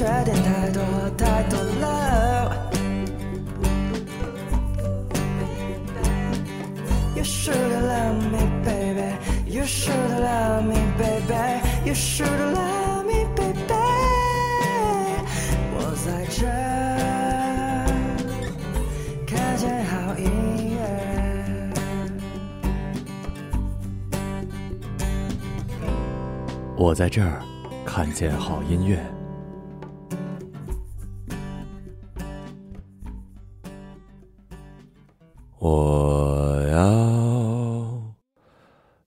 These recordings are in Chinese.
缺点太多太多了。You should love me, baby. You should love me, baby. You should love me, baby. 我在这看见好音乐。我在这儿看见好音乐。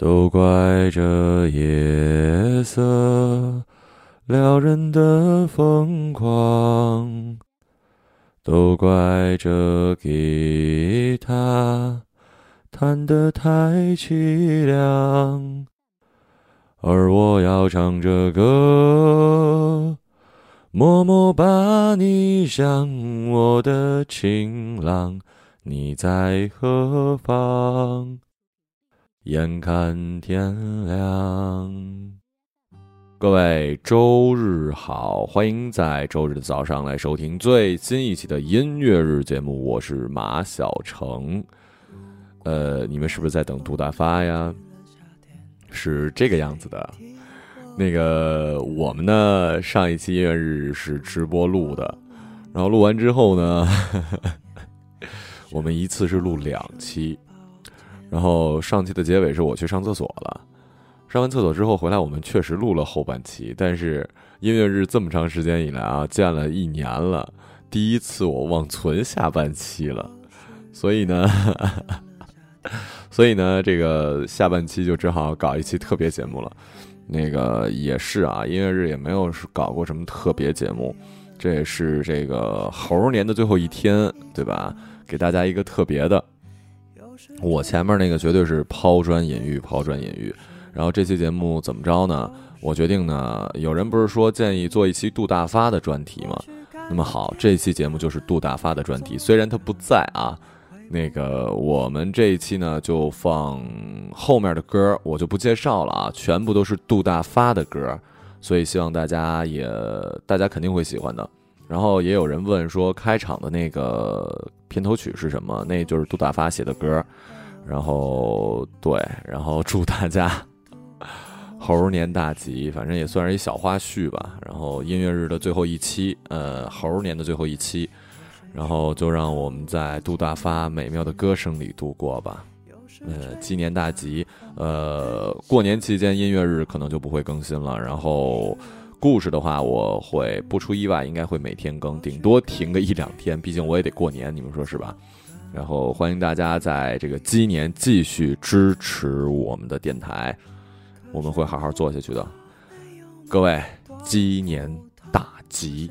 都怪这夜色撩人的疯狂，都怪这吉他弹得太凄凉。而我要唱着歌，默默把你想，我的情郎，你在何方？眼看天亮。各位周日好，欢迎在周日的早上来收听最新一期的音乐日节目，我是马小成。呃，你们是不是在等杜大发呀？是这个样子的，那个我们呢，上一期音乐日是直播录的，然后录完之后呢，我们一次是录两期，然后上期的结尾是我去上厕所了，上完厕所之后回来，我们确实录了后半期，但是音乐日这么长时间以来啊，见了一年了，第一次我忘存下半期了，所以呢。所以呢，这个下半期就只好搞一期特别节目了。那个也是啊，音乐日也没有搞过什么特别节目，这也是这个猴年的最后一天，对吧？给大家一个特别的。我前面那个绝对是抛砖引玉，抛砖引玉。然后这期节目怎么着呢？我决定呢，有人不是说建议做一期杜大发的专题吗？那么好，这期节目就是杜大发的专题，虽然他不在啊。那个，我们这一期呢，就放后面的歌，我就不介绍了啊，全部都是杜大发的歌，所以希望大家也，大家肯定会喜欢的。然后也有人问说，开场的那个片头曲是什么？那就是杜大发写的歌。然后对，然后祝大家猴年大吉，反正也算是一小花絮吧。然后音乐日的最后一期，呃，猴年的最后一期。然后就让我们在杜大发美妙的歌声里度过吧。呃，鸡年大吉。呃，过年期间音乐日可能就不会更新了。然后故事的话，我会不出意外，应该会每天更，顶多停个一两天，毕竟我也得过年，你们说是吧？然后欢迎大家在这个鸡年继续支持我们的电台，我们会好好做下去的。各位，鸡年大吉！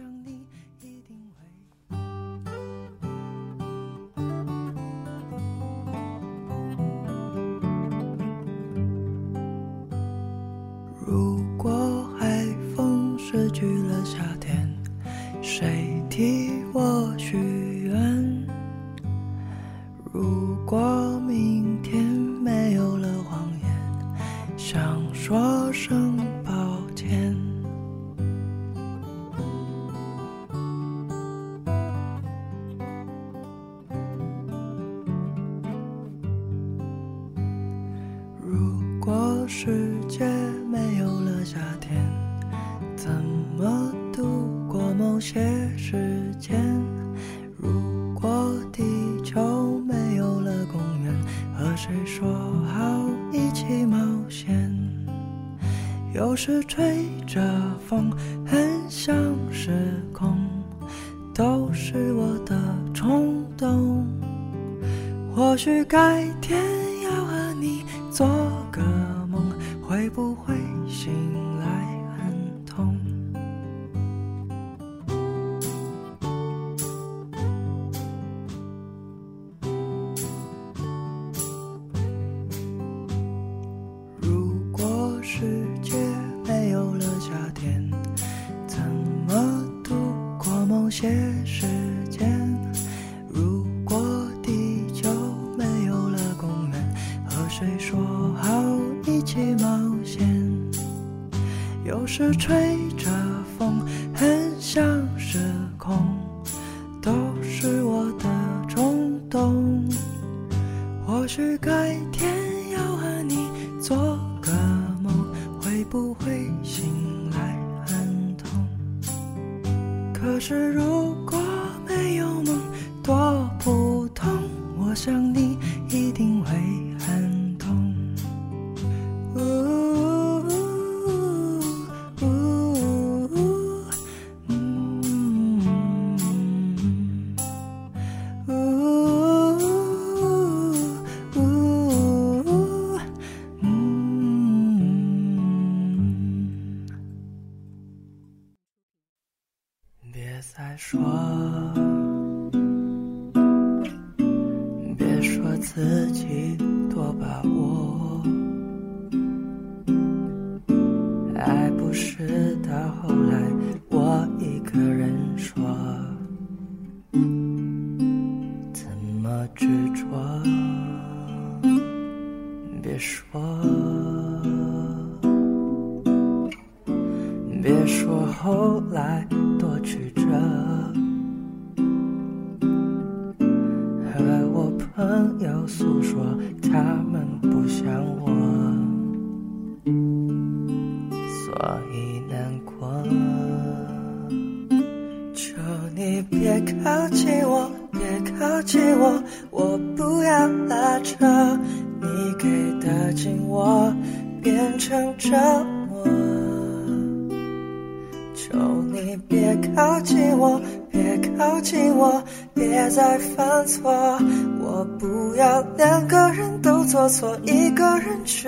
如果世界没有了夏天，怎么度过某些时间？如果地球没有了公园，和谁说好一起冒险？有时吹着风，很像时空，都是我的冲动。或许改天。世界。一定会很别说别说后来多曲折和我朋友诉说他们不想我。所以难过。求你别靠近我别靠近我我下拉扯你给的紧我变成折磨求你别靠近我别靠近我别再犯错我不要两个人都做错一个人去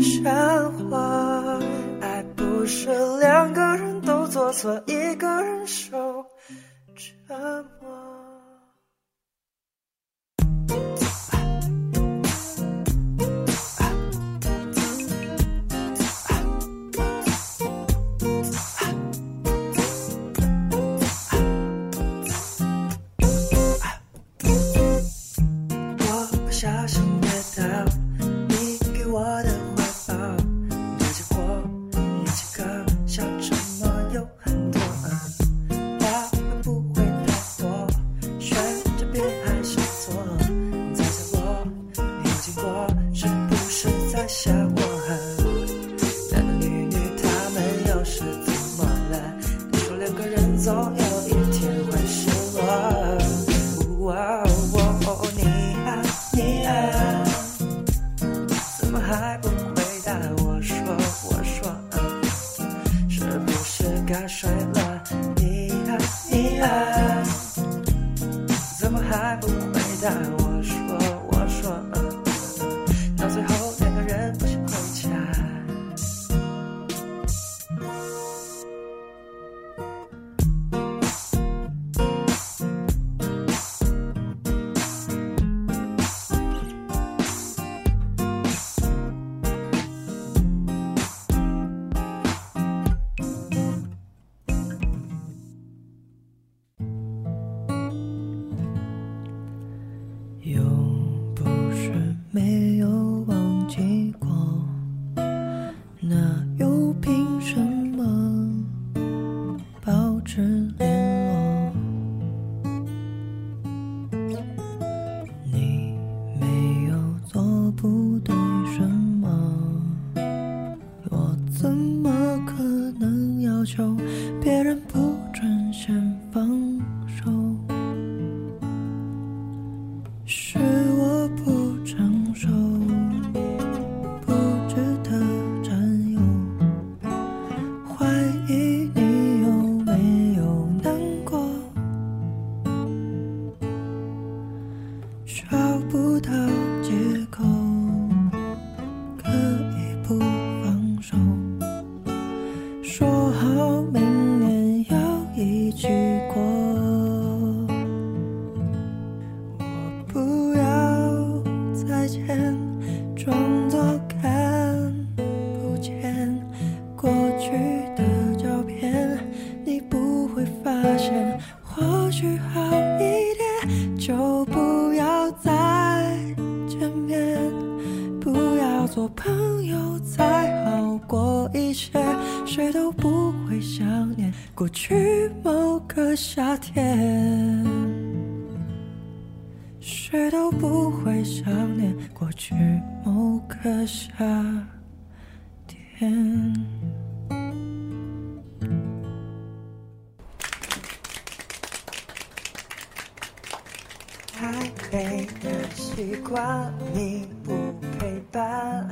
生活爱不是两个人都做错一个人受折磨。是。就不要再见面不要做朋友再好过一些谁都不会想念过去某个夏天谁都不会想念过去某个夏天。还没习惯你不陪伴，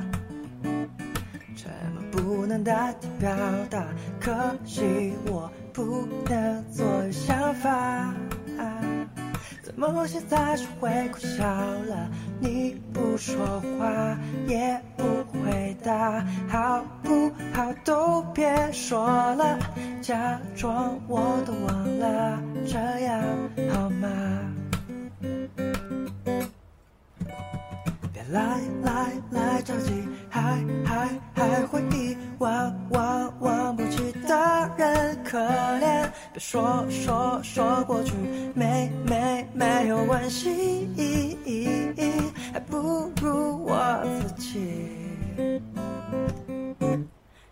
沉默不能代替表达，可惜我不能左右想法。怎么现在学会苦笑了？你不说话也不回答，好不好都别说了，假装我都忘了，这样好吗？来来来着急，还还还会遗忘忘忘不起的人可怜。别说说说过去没没没有关系，还不如我自己。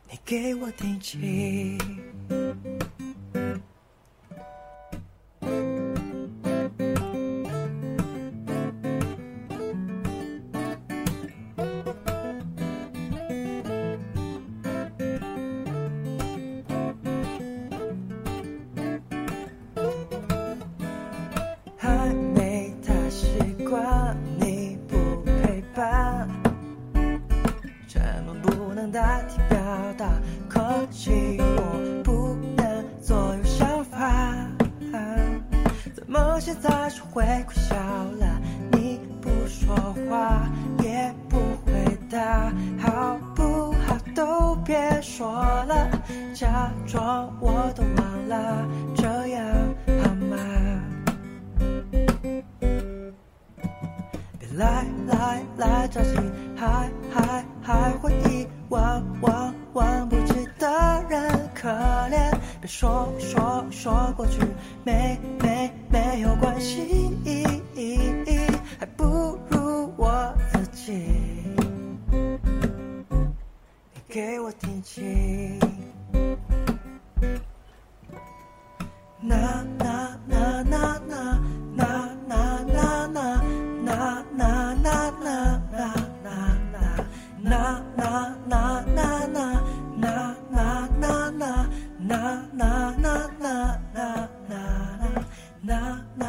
你给我听清。来来来着急，还还还回忆忘忘忘不起的人可怜。别说说说过去没没没有关系，na na.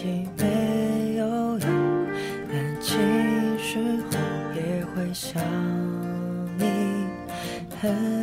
己没有用，感情时候也会想你？很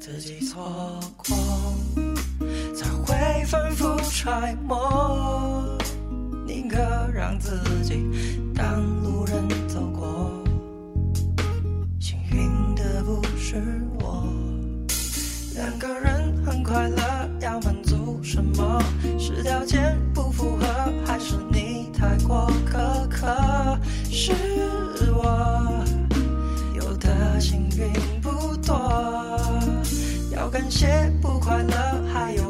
自己错过才会反复揣摩宁可让自己当路人走过。幸运的不是我两个人很快乐要满足什么？是条件不符合还是你太过苛刻？那些不快乐还有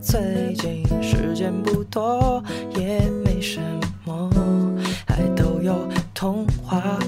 最近时间不多也没什么还都有童话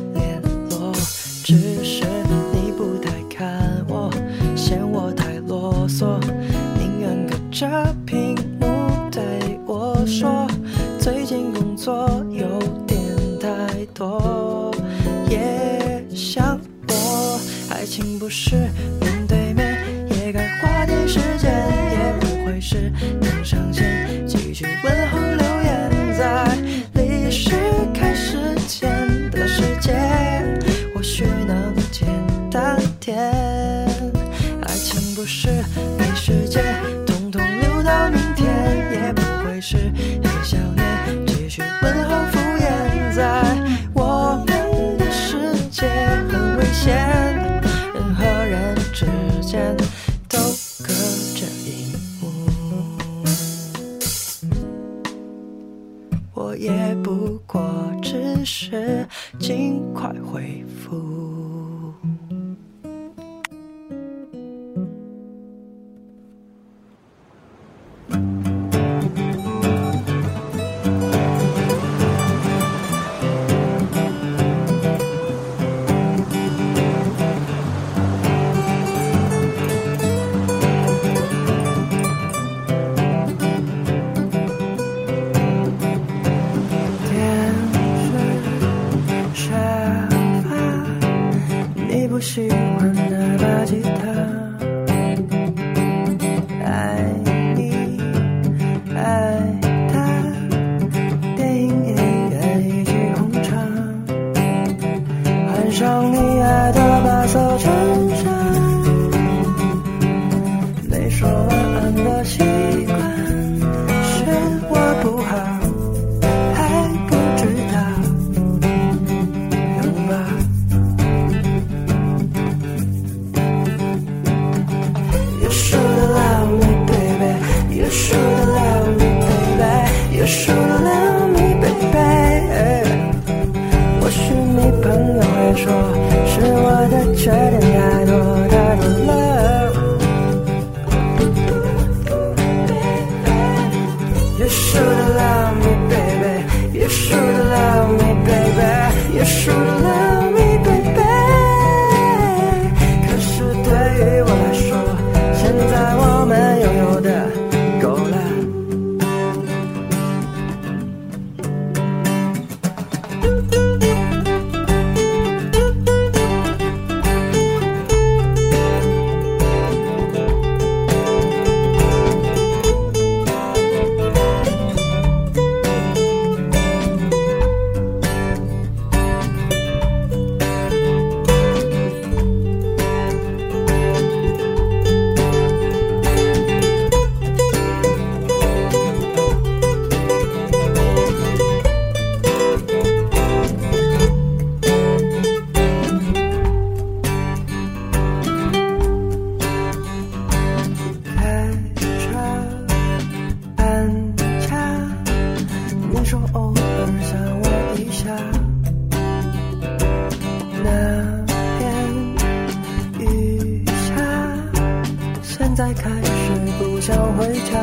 现在开始不想回家，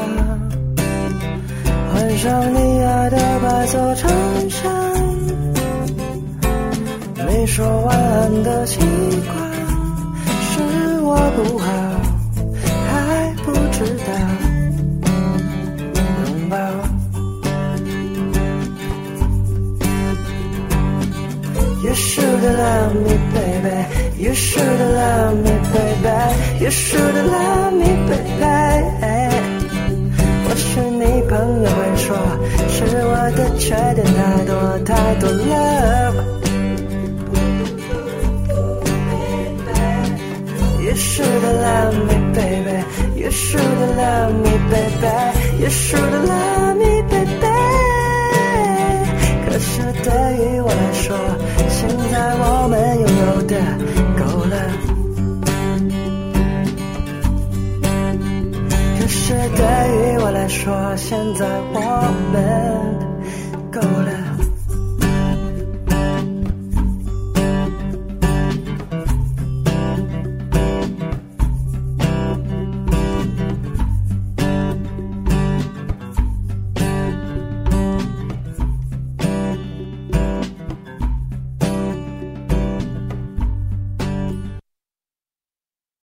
换上你爱的白色衬衫。没说晚安的习惯，是我不好，还不知道拥抱。You should love me, baby. You should love me, baby. You should love me, baby. 或许你朋友会说，是我的缺点太多太多了。You should love me, baby. You should love me, baby. You should